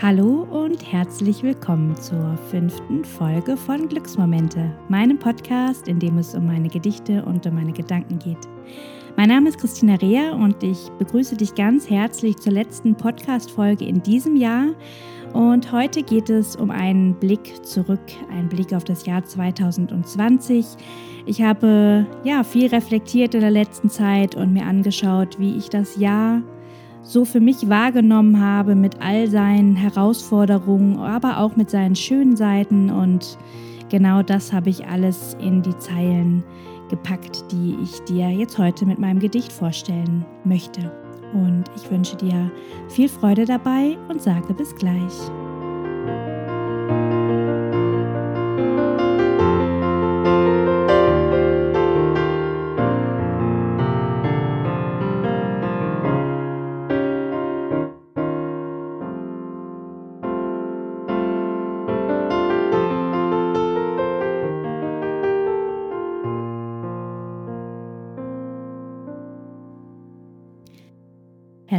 Hallo und herzlich willkommen zur fünften Folge von Glücksmomente, meinem Podcast, in dem es um meine Gedichte und um meine Gedanken geht. Mein Name ist Christina Rea und ich begrüße dich ganz herzlich zur letzten Podcast-Folge in diesem Jahr. Und heute geht es um einen Blick zurück, einen Blick auf das Jahr 2020. Ich habe ja viel reflektiert in der letzten Zeit und mir angeschaut, wie ich das Jahr so für mich wahrgenommen habe mit all seinen Herausforderungen, aber auch mit seinen schönen Seiten. Und genau das habe ich alles in die Zeilen gepackt, die ich dir jetzt heute mit meinem Gedicht vorstellen möchte. Und ich wünsche dir viel Freude dabei und sage bis gleich.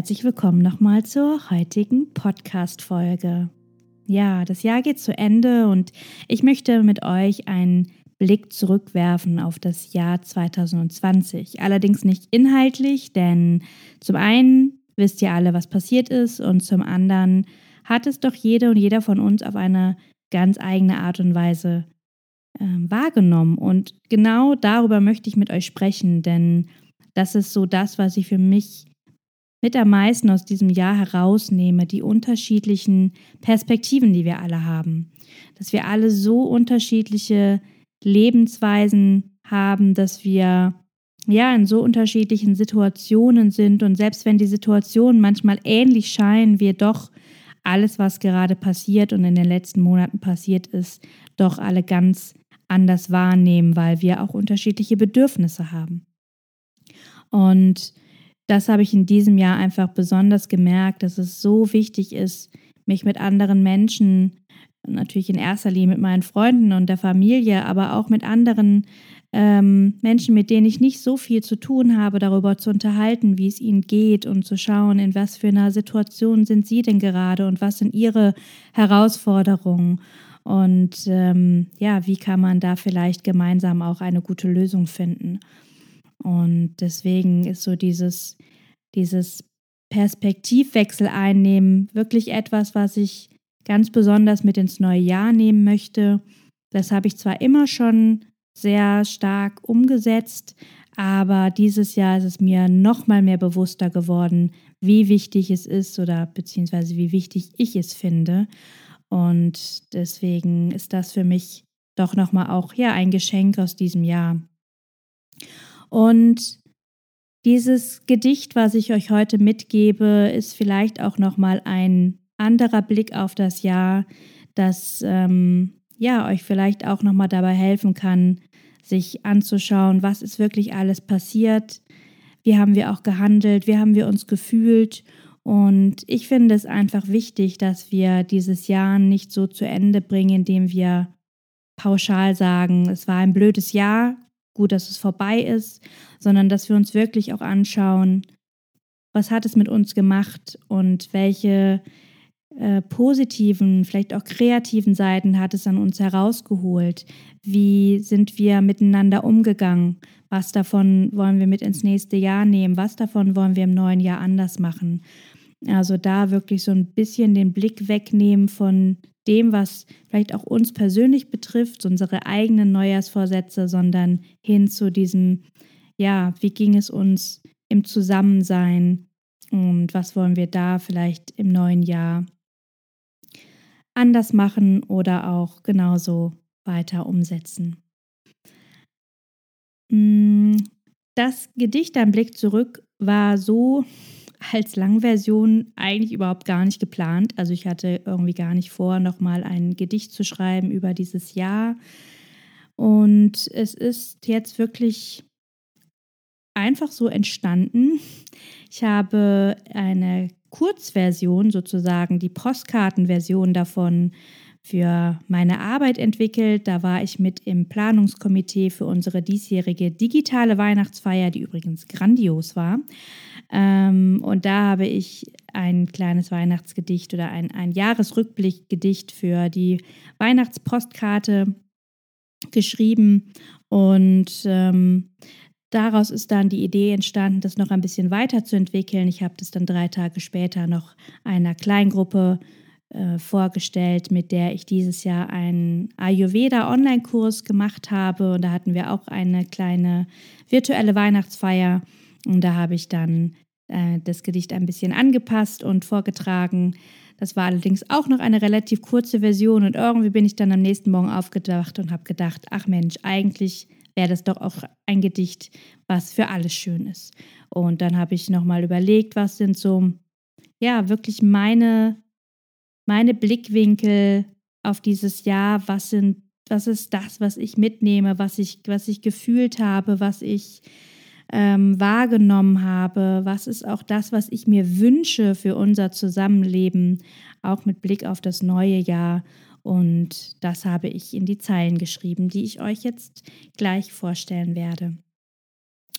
Herzlich willkommen nochmal zur heutigen Podcast-Folge. Ja, das Jahr geht zu Ende und ich möchte mit euch einen Blick zurückwerfen auf das Jahr 2020. Allerdings nicht inhaltlich, denn zum einen wisst ihr alle, was passiert ist und zum anderen hat es doch jede und jeder von uns auf eine ganz eigene Art und Weise äh, wahrgenommen. Und genau darüber möchte ich mit euch sprechen, denn das ist so das, was ich für mich mit am meisten aus diesem Jahr herausnehme, die unterschiedlichen Perspektiven, die wir alle haben. Dass wir alle so unterschiedliche Lebensweisen haben, dass wir ja in so unterschiedlichen Situationen sind und selbst wenn die Situationen manchmal ähnlich scheinen, wir doch alles, was gerade passiert und in den letzten Monaten passiert ist, doch alle ganz anders wahrnehmen, weil wir auch unterschiedliche Bedürfnisse haben. Und das habe ich in diesem Jahr einfach besonders gemerkt, dass es so wichtig ist, mich mit anderen Menschen, natürlich in erster Linie mit meinen Freunden und der Familie, aber auch mit anderen ähm, Menschen, mit denen ich nicht so viel zu tun habe, darüber zu unterhalten, wie es ihnen geht und zu schauen, in was für einer Situation sind sie denn gerade und was sind ihre Herausforderungen. Und ähm, ja, wie kann man da vielleicht gemeinsam auch eine gute Lösung finden? Und deswegen ist so dieses, dieses Perspektivwechsel einnehmen wirklich etwas, was ich ganz besonders mit ins neue Jahr nehmen möchte. Das habe ich zwar immer schon sehr stark umgesetzt, aber dieses Jahr ist es mir noch mal mehr bewusster geworden, wie wichtig es ist oder beziehungsweise wie wichtig ich es finde. Und deswegen ist das für mich doch noch mal auch ja ein Geschenk aus diesem Jahr. Und dieses Gedicht, was ich euch heute mitgebe, ist vielleicht auch noch mal ein anderer Blick auf das Jahr, das ähm, ja euch vielleicht auch noch mal dabei helfen kann, sich anzuschauen, was ist wirklich alles passiert, wie haben wir auch gehandelt, wie haben wir uns gefühlt. Und ich finde es einfach wichtig, dass wir dieses Jahr nicht so zu Ende bringen, indem wir pauschal sagen, es war ein blödes Jahr, gut, dass es vorbei ist, sondern dass wir uns wirklich auch anschauen, was hat es mit uns gemacht und welche äh, positiven, vielleicht auch kreativen Seiten hat es an uns herausgeholt? Wie sind wir miteinander umgegangen? Was davon wollen wir mit ins nächste Jahr nehmen? Was davon wollen wir im neuen Jahr anders machen? Also da wirklich so ein bisschen den Blick wegnehmen von dem, was vielleicht auch uns persönlich betrifft, unsere eigenen Neujahrsvorsätze, sondern hin zu diesem, ja, wie ging es uns im Zusammensein und was wollen wir da vielleicht im neuen Jahr anders machen oder auch genauso weiter umsetzen. Mm, das Gedicht Ein Blick zurück war so als Langversion eigentlich überhaupt gar nicht geplant. Also ich hatte irgendwie gar nicht vor, nochmal ein Gedicht zu schreiben über dieses Jahr. Und es ist jetzt wirklich einfach so entstanden. Ich habe eine Kurzversion sozusagen, die Postkartenversion davon für meine Arbeit entwickelt. Da war ich mit im Planungskomitee für unsere diesjährige digitale Weihnachtsfeier, die übrigens grandios war. Ähm, und da habe ich ein kleines Weihnachtsgedicht oder ein, ein Jahresrückblickgedicht für die Weihnachtspostkarte geschrieben. Und ähm, daraus ist dann die Idee entstanden, das noch ein bisschen weiterzuentwickeln. Ich habe das dann drei Tage später noch einer Kleingruppe äh, vorgestellt, mit der ich dieses Jahr einen Ayurveda-Online-Kurs gemacht habe. Und da hatten wir auch eine kleine virtuelle Weihnachtsfeier. Und da habe ich dann äh, das Gedicht ein bisschen angepasst und vorgetragen. Das war allerdings auch noch eine relativ kurze Version und irgendwie bin ich dann am nächsten Morgen aufgedacht und habe gedacht, ach Mensch, eigentlich wäre das doch auch ein Gedicht, was für alles schön ist. Und dann habe ich nochmal überlegt, was sind so, ja, wirklich meine, meine Blickwinkel auf dieses Jahr, was sind, was ist das, was ich mitnehme, was ich, was ich gefühlt habe, was ich ähm, wahrgenommen habe, was ist auch das, was ich mir wünsche für unser Zusammenleben, auch mit Blick auf das neue Jahr. Und das habe ich in die Zeilen geschrieben, die ich euch jetzt gleich vorstellen werde.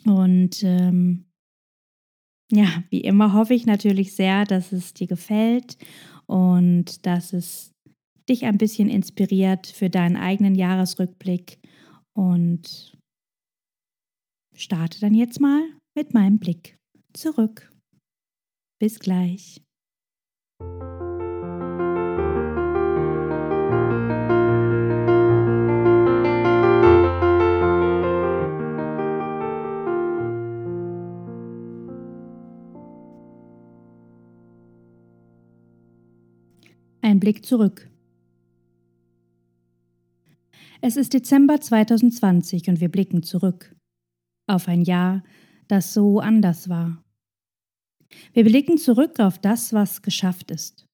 Und ähm, ja, wie immer hoffe ich natürlich sehr, dass es dir gefällt und dass es dich ein bisschen inspiriert für deinen eigenen Jahresrückblick. Und starte dann jetzt mal mit meinem Blick zurück. Bis gleich. Blick zurück. Es ist Dezember 2020 und wir blicken zurück auf ein Jahr, das so anders war. Wir blicken zurück auf das, was geschafft ist,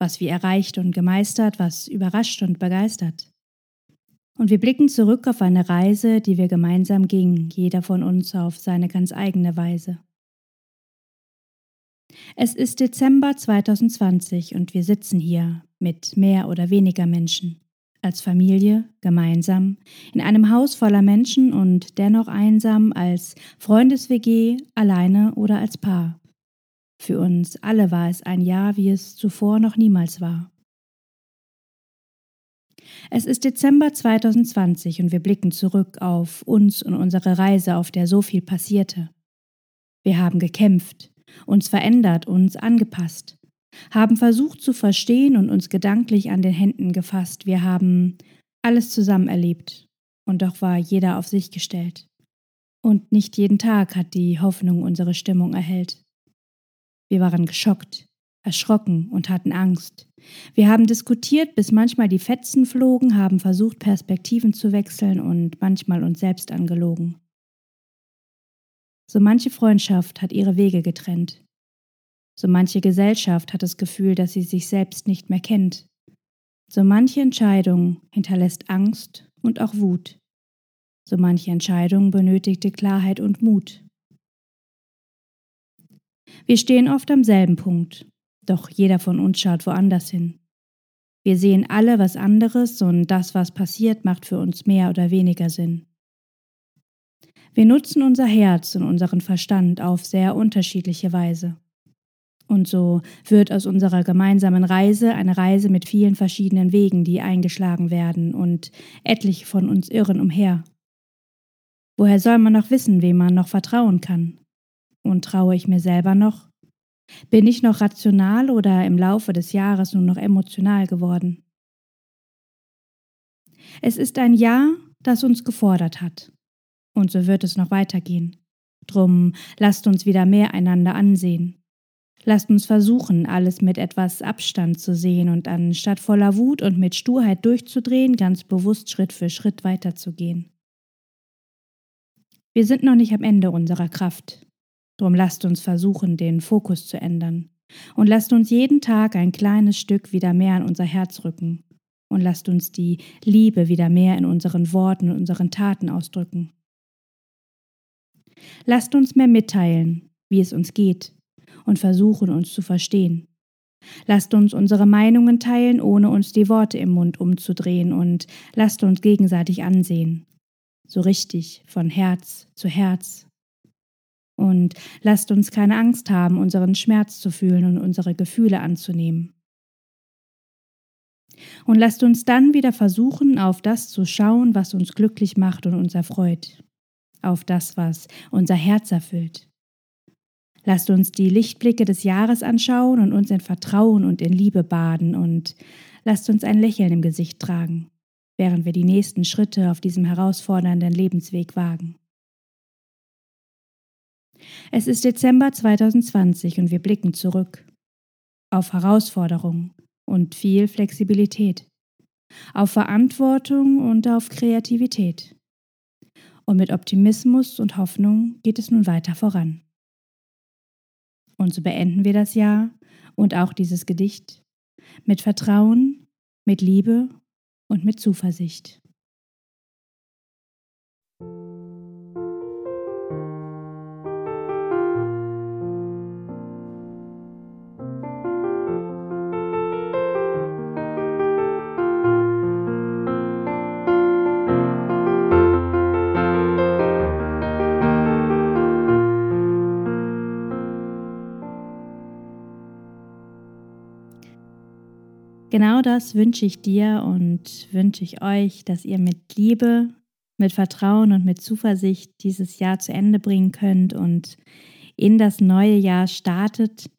was wir erreicht und gemeistert, was überrascht und begeistert. Und wir blicken zurück auf eine Reise, die wir gemeinsam gingen, jeder von uns auf seine ganz eigene Weise. Es ist Dezember 2020 und wir sitzen hier mit mehr oder weniger Menschen als Familie, gemeinsam, in einem Haus voller Menschen und dennoch einsam, als Freundes-WG, alleine oder als Paar. Für uns alle war es ein Jahr, wie es zuvor noch niemals war. Es ist Dezember 2020 und wir blicken zurück auf uns und unsere Reise, auf der so viel passierte. Wir haben gekämpft, uns verändert, uns angepasst, haben versucht zu verstehen und uns gedanklich an den Händen gefasst. Wir haben alles zusammen erlebt, und doch war jeder auf sich gestellt. Und nicht jeden Tag hat die Hoffnung unsere Stimmung erhellt. Wir waren geschockt, erschrocken und hatten Angst. Wir haben diskutiert, bis manchmal die Fetzen flogen, haben versucht, Perspektiven zu wechseln und manchmal uns selbst angelogen. So manche Freundschaft hat ihre Wege getrennt. So manche Gesellschaft hat das Gefühl, dass sie sich selbst nicht mehr kennt. So manche Entscheidung hinterlässt Angst und auch Wut. So manche Entscheidung benötigte Klarheit und Mut. Wir stehen oft am selben Punkt, doch jeder von uns schaut woanders hin. Wir sehen alle was anderes und das, was passiert, macht für uns mehr oder weniger Sinn. Wir nutzen unser Herz und unseren Verstand auf sehr unterschiedliche Weise. Und so wird aus unserer gemeinsamen Reise eine Reise mit vielen verschiedenen Wegen, die eingeschlagen werden, und etliche von uns irren umher. Woher soll man noch wissen, wem man noch vertrauen kann? Und traue ich mir selber noch? Bin ich noch rational oder im Laufe des Jahres nur noch emotional geworden? Es ist ein Jahr, das uns gefordert hat. Und so wird es noch weitergehen. Drum lasst uns wieder mehr einander ansehen, Lasst uns versuchen, alles mit etwas Abstand zu sehen und anstatt voller Wut und mit Sturheit durchzudrehen, ganz bewusst Schritt für Schritt weiterzugehen. Wir sind noch nicht am Ende unserer Kraft. Drum lasst uns versuchen, den Fokus zu ändern. Und lasst uns jeden Tag ein kleines Stück wieder mehr an unser Herz rücken. Und lasst uns die Liebe wieder mehr in unseren Worten und unseren Taten ausdrücken. Lasst uns mehr mitteilen, wie es uns geht, und versuchen uns zu verstehen. Lasst uns unsere Meinungen teilen, ohne uns die Worte im Mund umzudrehen und lasst uns gegenseitig ansehen. So richtig, von Herz zu Herz. Und lasst uns keine Angst haben, unseren Schmerz zu fühlen und unsere Gefühle anzunehmen. Und lasst uns dann wieder versuchen, auf das zu schauen, was uns glücklich macht und uns erfreut, auf das, was unser Herz erfüllt. Lasst uns die Lichtblicke des Jahres anschauen und uns in Vertrauen und in Liebe baden und lasst uns ein Lächeln im Gesicht tragen, während wir die nächsten Schritte auf diesem herausfordernden Lebensweg wagen. Es ist Dezember 2020 und wir blicken zurück auf Herausforderungen und viel Flexibilität, auf Verantwortung und auf Kreativität. Und mit Optimismus und Hoffnung geht es nun weiter voran. Und so beenden wir das Jahr und auch dieses Gedicht mit Vertrauen, mit Liebe und mit Zuversicht. Genau das wünsche ich dir und wünsche ich euch, dass ihr mit Liebe, mit Vertrauen und mit Zuversicht dieses Jahr zu Ende bringen könnt und in das neue Jahr startet.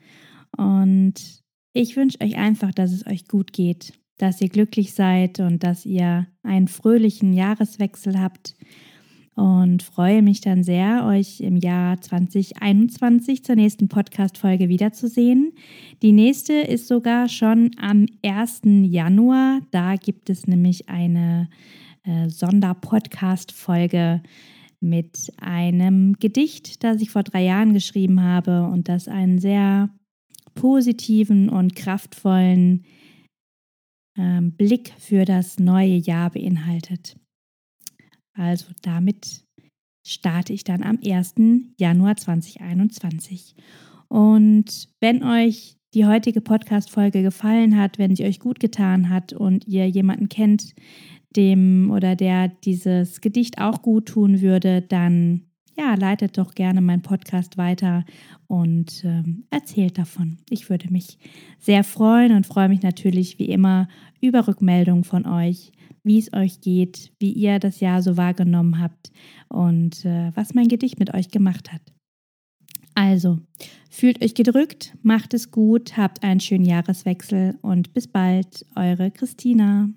Und ich wünsche euch einfach, dass es euch gut geht, dass ihr glücklich seid und dass ihr einen fröhlichen Jahreswechsel habt und freue mich dann sehr, euch im Jahr 2021 zur nächsten Podcast-Folge wiederzusehen. Die nächste ist sogar schon am 1. Januar. Da gibt es nämlich eine äh, Sonderpodcast-Folge mit einem Gedicht, das ich vor drei Jahren geschrieben habe und das einen sehr positiven und kraftvollen äh, Blick für das neue Jahr beinhaltet. Also damit starte ich dann am 1. Januar 2021. Und wenn euch die heutige Podcast-Folge gefallen hat, wenn sie euch gut getan hat und ihr jemanden kennt, dem oder der dieses Gedicht auch gut tun würde, dann ja, leitet doch gerne meinen Podcast weiter und ähm, erzählt davon. Ich würde mich sehr freuen und freue mich natürlich wie immer über Rückmeldungen von euch wie es euch geht, wie ihr das Jahr so wahrgenommen habt und äh, was mein Gedicht mit euch gemacht hat. Also, fühlt euch gedrückt, macht es gut, habt einen schönen Jahreswechsel und bis bald, eure Christina.